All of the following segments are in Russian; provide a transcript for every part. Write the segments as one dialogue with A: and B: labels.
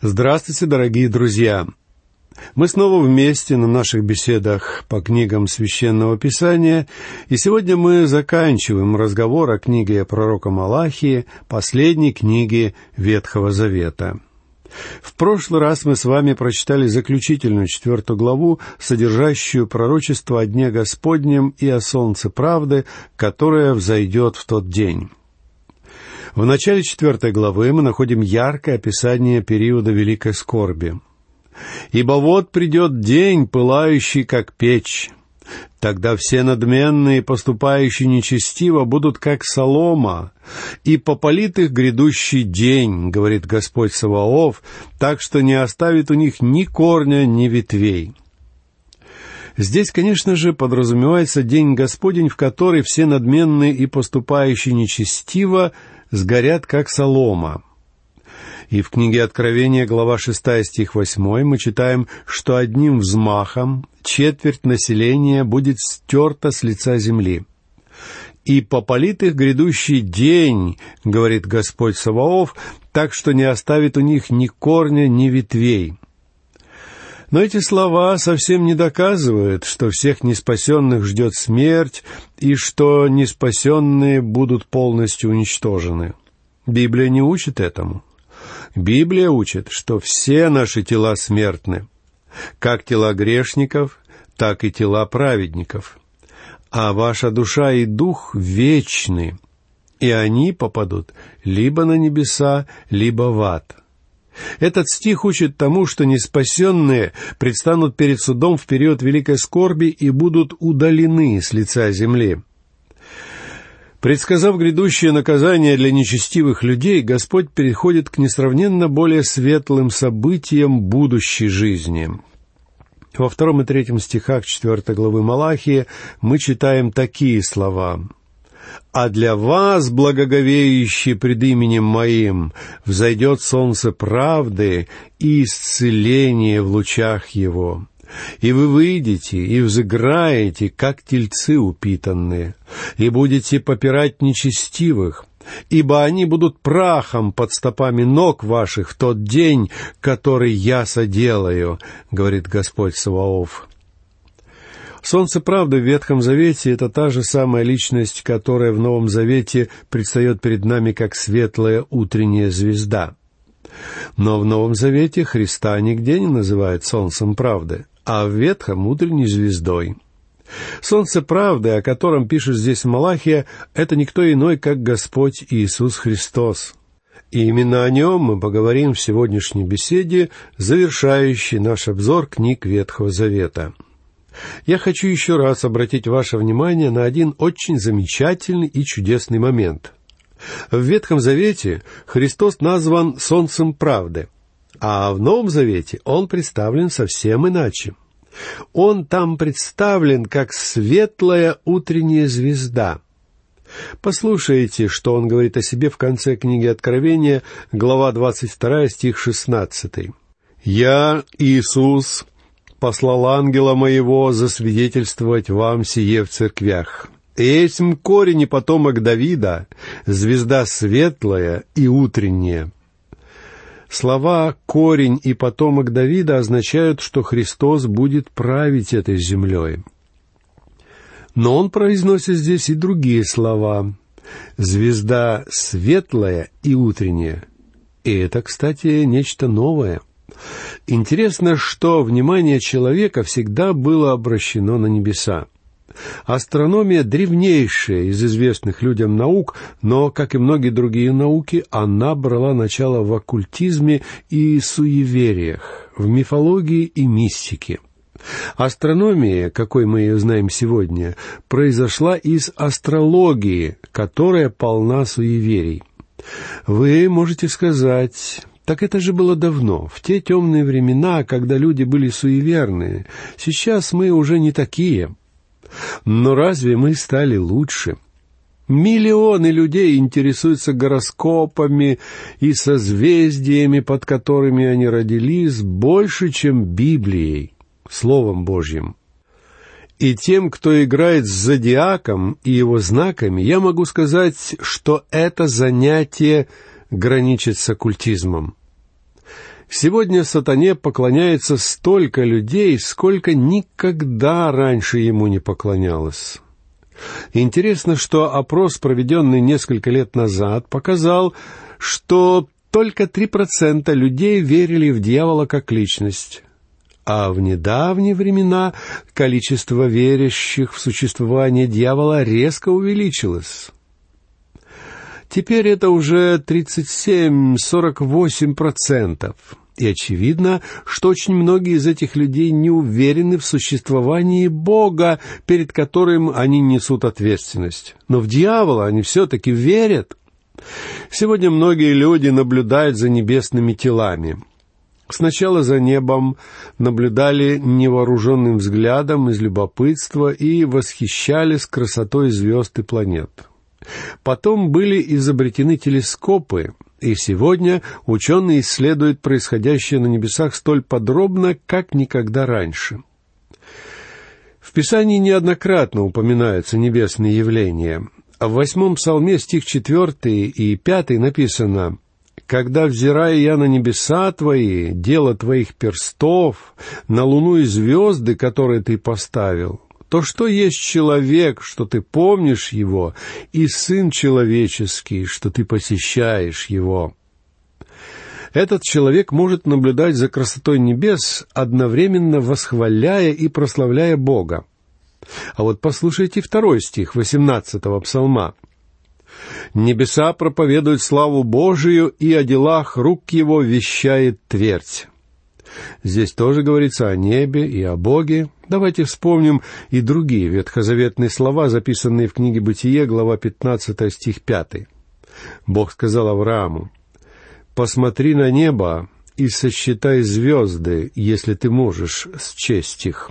A: Здравствуйте, дорогие друзья! Мы снова вместе на наших беседах по книгам Священного Писания, и сегодня мы заканчиваем разговор о книге пророка Малахии, последней книге Ветхого Завета. В прошлый раз мы с вами прочитали заключительную четвертую главу, содержащую пророчество о Дне Господнем и о Солнце Правды, которое взойдет в тот день. В начале четвертой главы мы находим яркое описание периода великой скорби. «Ибо вот придет день, пылающий, как печь. Тогда все надменные, поступающие нечестиво, будут как солома, и попалит их грядущий день, говорит Господь Саваоф, так что не оставит у них ни корня, ни ветвей». Здесь, конечно же, подразумевается день Господень, в который все надменные и поступающие нечестиво сгорят, как солома. И в книге Откровения, глава 6, стих 8, мы читаем, что одним взмахом четверть населения будет стерта с лица земли. «И попалит их грядущий день, — говорит Господь Саваоф, — так что не оставит у них ни корня, ни ветвей». Но эти слова совсем не доказывают, что всех неспасенных ждет смерть и что неспасенные будут полностью уничтожены. Библия не учит этому. Библия учит, что все наши тела смертны, как тела грешников, так и тела праведников. А ваша душа и дух вечны, и они попадут либо на небеса, либо в ад — этот стих учит тому, что неспасенные предстанут перед судом в период великой скорби и будут удалены с лица земли. Предсказав грядущее наказание для нечестивых людей, Господь переходит к несравненно более светлым событиям будущей жизни. Во втором и третьем стихах четвертой главы Малахии мы читаем такие слова а для вас, благоговеющие пред именем Моим, взойдет солнце правды и исцеление в лучах его. И вы выйдете и взыграете, как тельцы упитанные, и будете попирать нечестивых, ибо они будут прахом под стопами ног ваших в тот день, который я соделаю, говорит Господь Саваоф. Солнце правды в Ветхом Завете — это та же самая личность, которая в Новом Завете предстает перед нами как светлая утренняя звезда. Но в Новом Завете Христа нигде не называют солнцем правды, а в Ветхом — утренней звездой. Солнце правды, о котором пишет здесь Малахия, это никто иной, как Господь Иисус Христос. И именно о нем мы поговорим в сегодняшней беседе, завершающей наш обзор книг Ветхого Завета — я хочу еще раз обратить ваше внимание на один очень замечательный и чудесный момент. В Ветхом Завете Христос назван Солнцем правды, а в Новом Завете Он представлен совсем иначе. Он там представлен как светлая утренняя звезда. Послушайте, что он говорит о себе в конце книги Откровения, глава 22, стих 16. «Я, Иисус, послал ангела моего засвидетельствовать вам сие в церквях. Этим корень и потомок Давида, звезда светлая и утренняя». Слова «корень» и «потомок Давида» означают, что Христос будет править этой землей. Но он произносит здесь и другие слова. «Звезда светлая и утренняя». И это, кстати, нечто новое. Интересно, что внимание человека всегда было обращено на небеса. Астрономия древнейшая из известных людям наук, но, как и многие другие науки, она брала начало в оккультизме и суевериях, в мифологии и мистике. Астрономия, какой мы ее знаем сегодня, произошла из астрологии, которая полна суеверий. Вы можете сказать, так это же было давно, в те темные времена, когда люди были суеверные. Сейчас мы уже не такие. Но разве мы стали лучше? Миллионы людей интересуются гороскопами и созвездиями, под которыми они родились, больше, чем Библией, Словом Божьим. И тем, кто играет с зодиаком и его знаками, я могу сказать, что это занятие граничит с оккультизмом. Сегодня сатане поклоняется столько людей, сколько никогда раньше ему не поклонялось. Интересно, что опрос, проведенный несколько лет назад, показал, что только 3% людей верили в дьявола как личность, а в недавние времена количество верящих в существование дьявола резко увеличилось. Теперь это уже 37-48%. И очевидно, что очень многие из этих людей не уверены в существовании Бога, перед которым они несут ответственность. Но в дьявола они все-таки верят. Сегодня многие люди наблюдают за небесными телами. Сначала за небом наблюдали невооруженным взглядом из любопытства и восхищались красотой звезд и планет. Потом были изобретены телескопы, и сегодня ученые исследуют происходящее на небесах столь подробно, как никогда раньше. В Писании неоднократно упоминаются небесные явления. В восьмом псалме стих четвертый и пятый написано «Когда, взирая я на небеса твои, дело твоих перстов, на луну и звезды, которые ты поставил, то что есть человек, что ты помнишь его, и сын человеческий, что ты посещаешь его. Этот человек может наблюдать за красотой небес, одновременно восхваляя и прославляя Бога. А вот послушайте второй стих восемнадцатого псалма. «Небеса проповедуют славу Божию, и о делах рук его вещает твердь». Здесь тоже говорится о небе и о Боге. Давайте вспомним и другие ветхозаветные слова, записанные в книге «Бытие», глава 15, стих 5. Бог сказал Аврааму, «Посмотри на небо и сосчитай звезды, если ты можешь счесть их».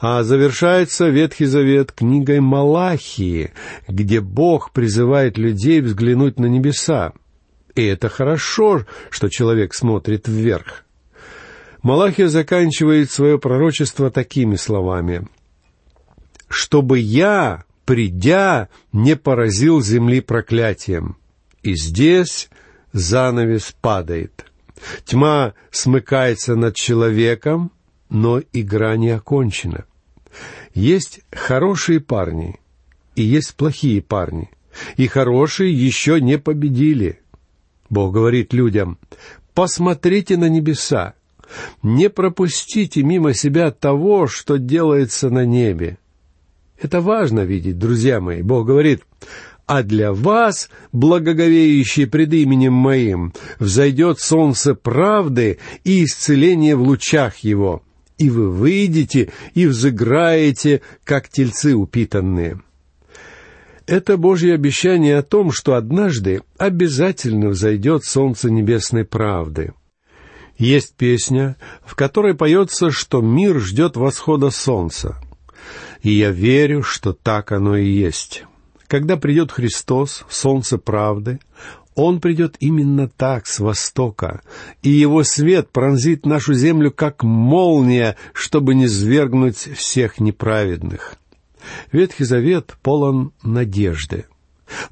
A: А завершается Ветхий Завет книгой Малахии, где Бог призывает людей взглянуть на небеса. И это хорошо, что человек смотрит вверх. Малахия заканчивает свое пророчество такими словами. «Чтобы я, придя, не поразил земли проклятием». И здесь занавес падает. Тьма смыкается над человеком, но игра не окончена. Есть хорошие парни, и есть плохие парни, и хорошие еще не победили. Бог говорит людям, посмотрите на небеса, не пропустите мимо себя того, что делается на небе. Это важно видеть, друзья мои. Бог говорит, а для вас, благоговеющие пред именем моим, взойдет солнце правды и исцеление в лучах его, и вы выйдете и взыграете, как тельцы упитанные». Это Божье обещание о том, что однажды обязательно взойдет солнце небесной правды — есть песня, в которой поется, что мир ждет восхода солнца. И я верю, что так оно и есть. Когда придет Христос, солнце правды, Он придет именно так, с востока, и Его свет пронзит нашу землю, как молния, чтобы не свергнуть всех неправедных. Ветхий Завет полон надежды.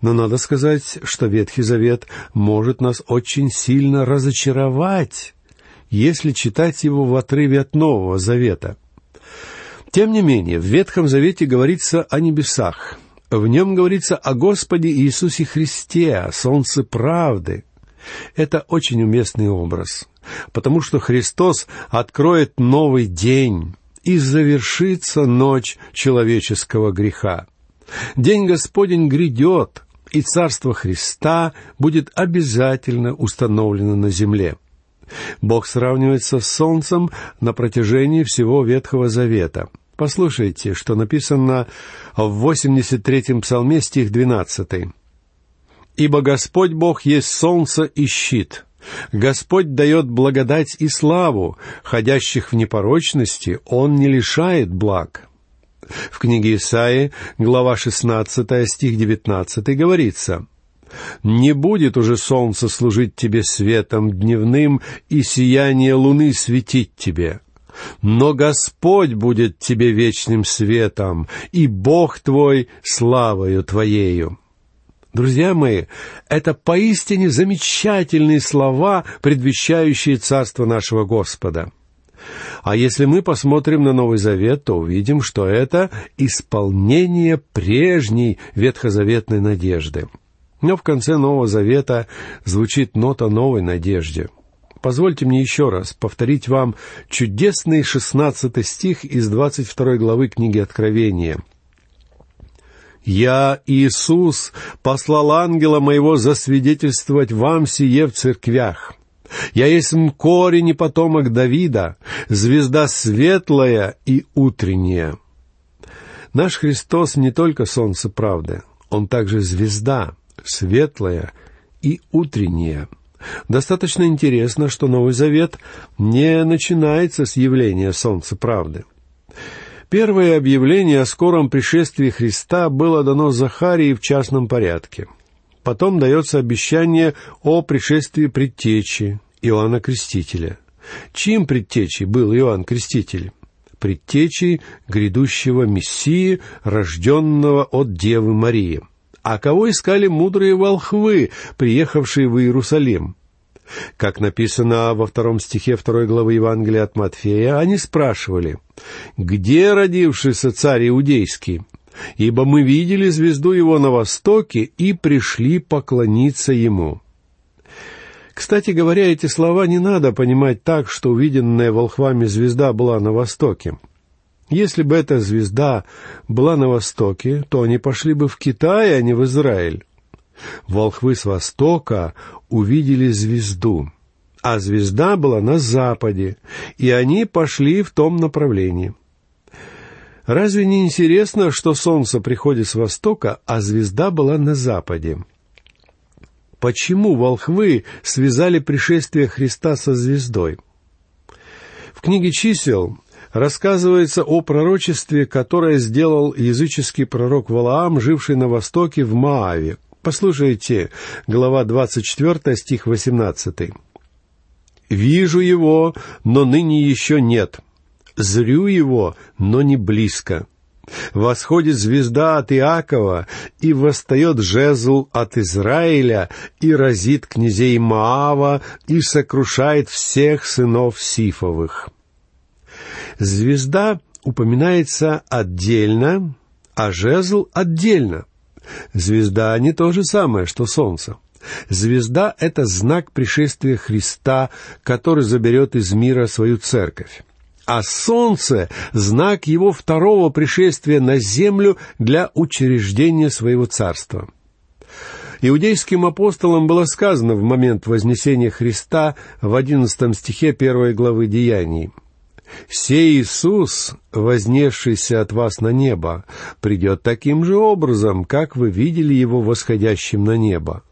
A: Но надо сказать, что Ветхий Завет может нас очень сильно разочаровать если читать его в отрыве от Нового Завета. Тем не менее, в Ветхом Завете говорится о небесах. В нем говорится о Господе Иисусе Христе, о солнце правды. Это очень уместный образ, потому что Христос откроет новый день, и завершится ночь человеческого греха. День Господень грядет, и Царство Христа будет обязательно установлено на земле. Бог сравнивается с солнцем на протяжении всего Ветхого Завета. Послушайте, что написано в 83-м псалме, стих 12. «Ибо Господь Бог есть солнце и щит. Господь дает благодать и славу, ходящих в непорочности Он не лишает благ». В книге Исаии, глава 16, стих 19 говорится – не будет уже солнце служить тебе светом дневным и сияние луны светить тебе. Но Господь будет тебе вечным светом, и Бог твой славою твоею. Друзья мои, это поистине замечательные слова, предвещающие Царство нашего Господа. А если мы посмотрим на Новый Завет, то увидим, что это исполнение прежней ветхозаветной надежды. Но в конце Нового Завета звучит нота новой надежде. Позвольте мне еще раз повторить вам чудесный шестнадцатый стих из двадцать второй главы книги Откровения — «Я, Иисус, послал ангела моего засвидетельствовать вам сие в церквях. Я есть корень и потомок Давида, звезда светлая и утренняя». Наш Христос не только солнце правды, Он также звезда, светлая и утренняя. Достаточно интересно, что Новый Завет не начинается с явления солнца правды. Первое объявление о скором пришествии Христа было дано Захарии в частном порядке. Потом дается обещание о пришествии предтечи Иоанна Крестителя. Чьим предтечей был Иоанн Креститель? Предтечей грядущего Мессии, рожденного от Девы Марии. А кого искали мудрые волхвы, приехавшие в Иерусалим? Как написано во втором стихе второй главы Евангелия от Матфея, они спрашивали, «Где родившийся царь Иудейский? Ибо мы видели звезду его на востоке и пришли поклониться ему». Кстати говоря, эти слова не надо понимать так, что увиденная волхвами звезда была на востоке. Если бы эта звезда была на востоке, то они пошли бы в Китай, а не в Израиль. Волхвы с востока увидели звезду, а звезда была на западе, и они пошли в том направлении. Разве не интересно, что солнце приходит с востока, а звезда была на западе? Почему волхвы связали пришествие Христа со звездой? В книге чисел рассказывается о пророчестве, которое сделал языческий пророк Валаам, живший на востоке в Мааве, Послушайте, глава 24, стих 18. «Вижу его, но ныне еще нет. Зрю его, но не близко. Восходит звезда от Иакова, и восстает жезл от Израиля, и разит князей Маава, и сокрушает всех сынов Сифовых». Звезда упоминается отдельно, а жезл отдельно — Звезда не то же самое, что солнце. Звезда — это знак пришествия Христа, который заберет из мира свою церковь. А солнце — знак его второго пришествия на землю для учреждения своего царства. Иудейским апостолам было сказано в момент вознесения Христа в одиннадцатом стихе первой главы Деяний — «Сей Иисус, вознесшийся от вас на небо, придет таким же образом, как вы видели его восходящим на небо».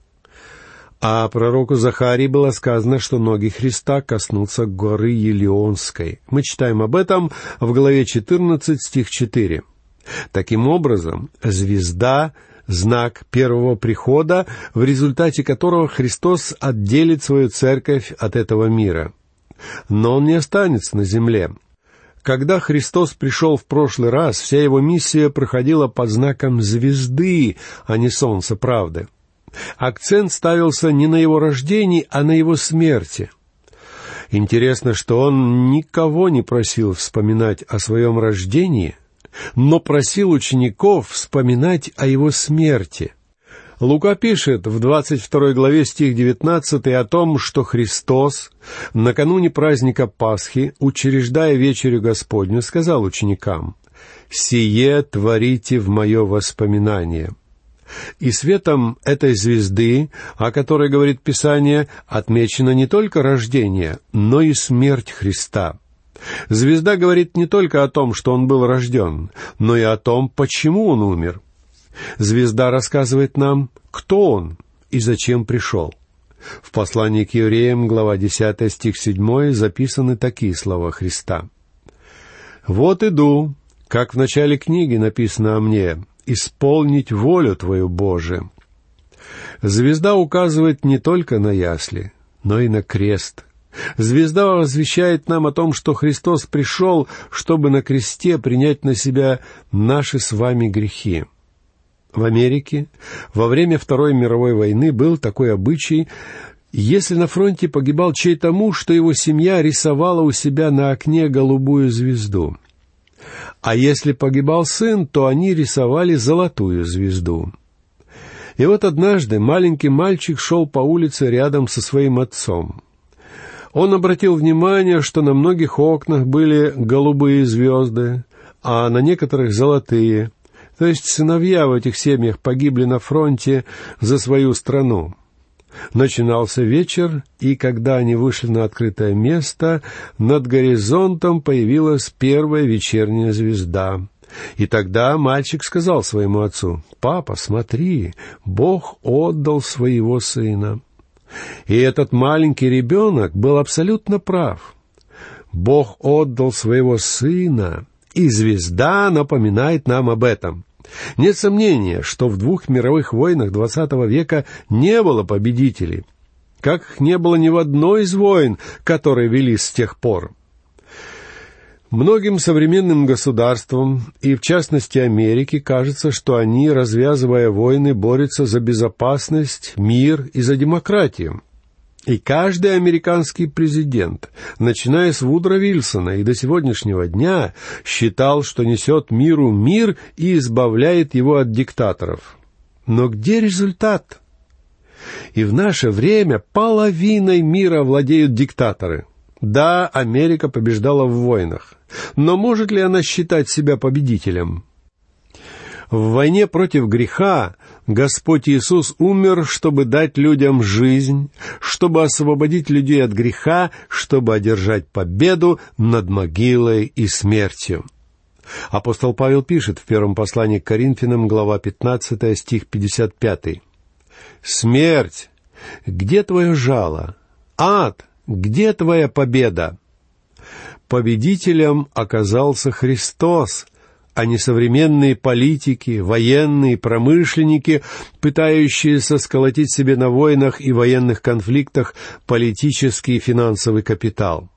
A: А пророку Захарии было сказано, что ноги Христа коснутся горы Елеонской. Мы читаем об этом в главе 14, стих 4. Таким образом, звезда — знак первого прихода, в результате которого Христос отделит свою церковь от этого мира — но он не останется на земле. Когда Христос пришел в прошлый раз, вся его миссия проходила под знаком звезды, а не солнца правды. Акцент ставился не на его рождении, а на его смерти. Интересно, что он никого не просил вспоминать о своем рождении, но просил учеников вспоминать о его смерти — Лука пишет в 22 главе стих 19 о том, что Христос накануне праздника Пасхи, учреждая вечерю Господню, сказал ученикам, «Сие творите в мое воспоминание». И светом этой звезды, о которой говорит Писание, отмечено не только рождение, но и смерть Христа. Звезда говорит не только о том, что он был рожден, но и о том, почему он умер — Звезда рассказывает нам, кто он и зачем пришел. В послании к евреям, глава 10, стих 7, записаны такие слова Христа. «Вот иду, как в начале книги написано о мне, исполнить волю Твою, Боже». Звезда указывает не только на ясли, но и на крест. Звезда возвещает нам о том, что Христос пришел, чтобы на кресте принять на себя наши с вами грехи. В Америке во время Второй мировой войны был такой обычай, если на фронте погибал чей-то муж, что его семья рисовала у себя на окне голубую звезду. А если погибал сын, то они рисовали золотую звезду. И вот однажды маленький мальчик шел по улице рядом со своим отцом. Он обратил внимание, что на многих окнах были голубые звезды, а на некоторых золотые — то есть сыновья в этих семьях погибли на фронте за свою страну. Начинался вечер, и когда они вышли на открытое место, над горизонтом появилась первая вечерняя звезда. И тогда мальчик сказал своему отцу, «Папа, смотри, Бог отдал своего сына». И этот маленький ребенок был абсолютно прав. Бог отдал своего сына, и звезда напоминает нам об этом. Нет сомнения, что в двух мировых войнах XX века не было победителей, как их не было ни в одной из войн, которые велись с тех пор. Многим современным государствам, и в частности Америке, кажется, что они, развязывая войны, борются за безопасность, мир и за демократию. И каждый американский президент, начиная с Вудро Вильсона и до сегодняшнего дня, считал, что несет миру мир и избавляет его от диктаторов. Но где результат? И в наше время половиной мира владеют диктаторы. Да, Америка побеждала в войнах, но может ли она считать себя победителем? В войне против греха Господь Иисус умер, чтобы дать людям жизнь, чтобы освободить людей от греха, чтобы одержать победу над могилой и смертью. Апостол Павел пишет в первом послании к Коринфянам, глава 15, стих 55. «Смерть, где твое жало? Ад, где твоя победа?» Победителем оказался Христос, а не современные политики, военные, промышленники, пытающиеся сколотить себе на войнах и военных конфликтах политический и финансовый капитал.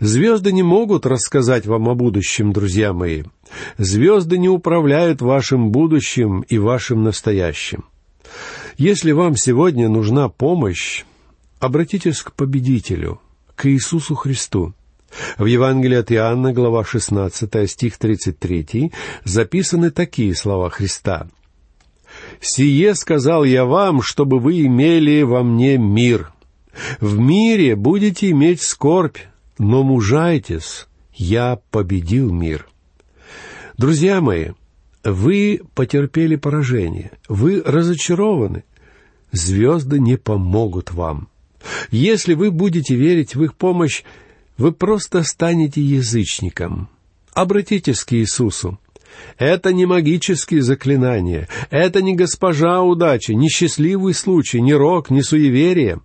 A: Звезды не могут рассказать вам о будущем, друзья мои. Звезды не управляют вашим будущим и вашим настоящим. Если вам сегодня нужна помощь, обратитесь к победителю, к Иисусу Христу. В Евангелии от Иоанна, глава 16, стих 33, записаны такие слова Христа. «Сие сказал я вам, чтобы вы имели во мне мир. В мире будете иметь скорбь, но мужайтесь, я победил мир». Друзья мои, вы потерпели поражение, вы разочарованы. Звезды не помогут вам. Если вы будете верить в их помощь, вы просто станете язычником. Обратитесь к Иисусу. Это не магические заклинания, это не госпожа удачи, не счастливый случай, не рок, не суеверие.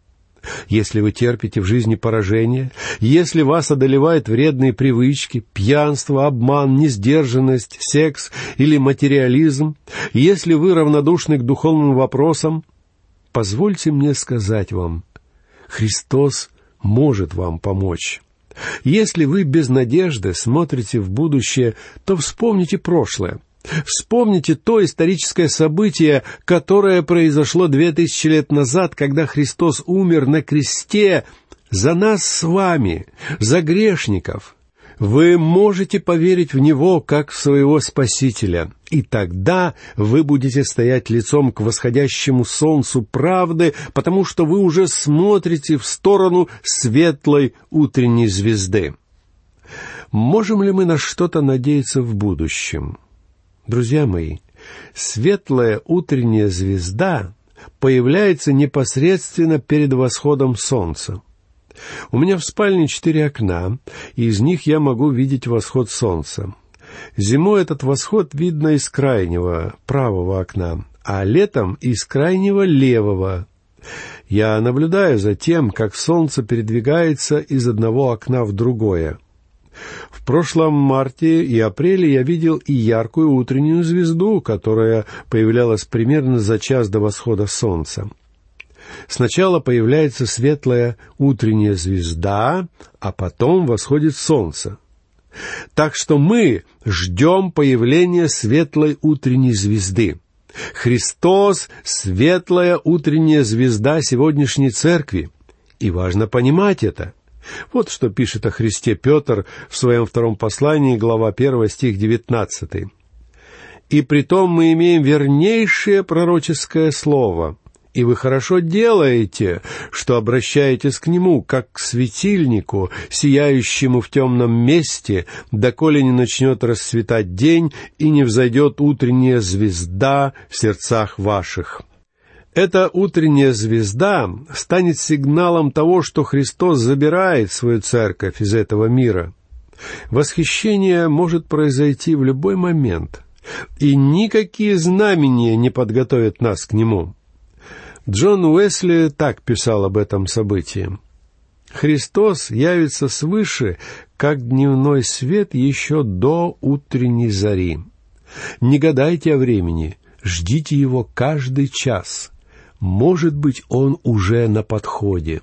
A: Если вы терпите в жизни поражение, если вас одолевают вредные привычки, пьянство, обман, несдержанность, секс или материализм, если вы равнодушны к духовным вопросам, позвольте мне сказать вам, Христос может вам помочь. Если вы без надежды смотрите в будущее, то вспомните прошлое. Вспомните то историческое событие, которое произошло две тысячи лет назад, когда Христос умер на кресте за нас с вами, за грешников. Вы можете поверить в Него как в своего Спасителя, и тогда вы будете стоять лицом к восходящему солнцу правды, потому что вы уже смотрите в сторону светлой утренней звезды. Можем ли мы на что-то надеяться в будущем? Друзья мои, светлая утренняя звезда появляется непосредственно перед восходом солнца. У меня в спальне четыре окна, и из них я могу видеть восход солнца. Зимой этот восход видно из крайнего, правого окна, а летом из крайнего левого. Я наблюдаю за тем, как солнце передвигается из одного окна в другое. В прошлом марте и апреле я видел и яркую утреннюю звезду, которая появлялась примерно за час до восхода солнца. Сначала появляется светлая утренняя звезда, а потом восходит солнце. Так что мы ждем появления светлой утренней звезды. Христос — светлая утренняя звезда сегодняшней церкви. И важно понимать это. Вот что пишет о Христе Петр в своем втором послании, глава 1, стих 19. «И притом мы имеем вернейшее пророческое слово, и вы хорошо делаете, что обращаетесь к нему, как к светильнику, сияющему в темном месте, доколе не начнет расцветать день и не взойдет утренняя звезда в сердцах ваших». Эта утренняя звезда станет сигналом того, что Христос забирает свою церковь из этого мира. Восхищение может произойти в любой момент, и никакие знамения не подготовят нас к нему. Джон Уэсли так писал об этом событии. Христос явится свыше, как дневной свет еще до утренней зари. Не гадайте о времени, ждите его каждый час. Может быть, он уже на подходе.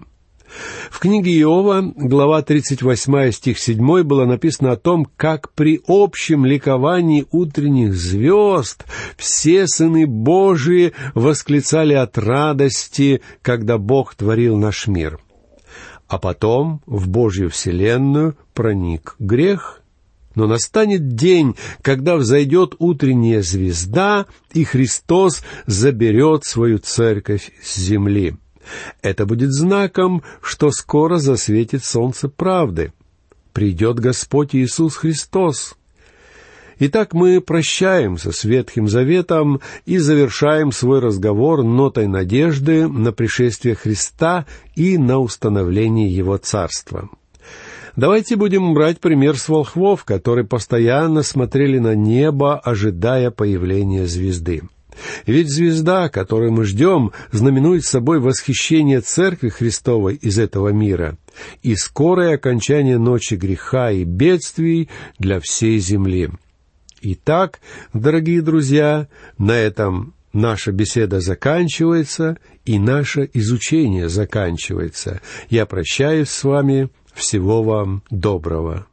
A: В книге Иова, глава 38, стих 7, было написано о том, как при общем ликовании утренних звезд все сыны Божии восклицали от радости, когда Бог творил наш мир. А потом в Божью вселенную проник грех, но настанет день, когда взойдет утренняя звезда, и Христос заберет свою церковь с земли. Это будет знаком, что скоро засветит солнце правды. Придет Господь Иисус Христос. Итак, мы прощаемся с Ветхим Заветом и завершаем свой разговор нотой надежды на пришествие Христа и на установление Его Царства. Давайте будем брать пример с волхвов, которые постоянно смотрели на небо, ожидая появления звезды. Ведь звезда, которую мы ждем, знаменует собой восхищение Церкви Христовой из этого мира и скорое окончание ночи греха и бедствий для всей земли. Итак, дорогие друзья, на этом наша беседа заканчивается и наше изучение заканчивается. Я прощаюсь с вами. Всего вам доброго.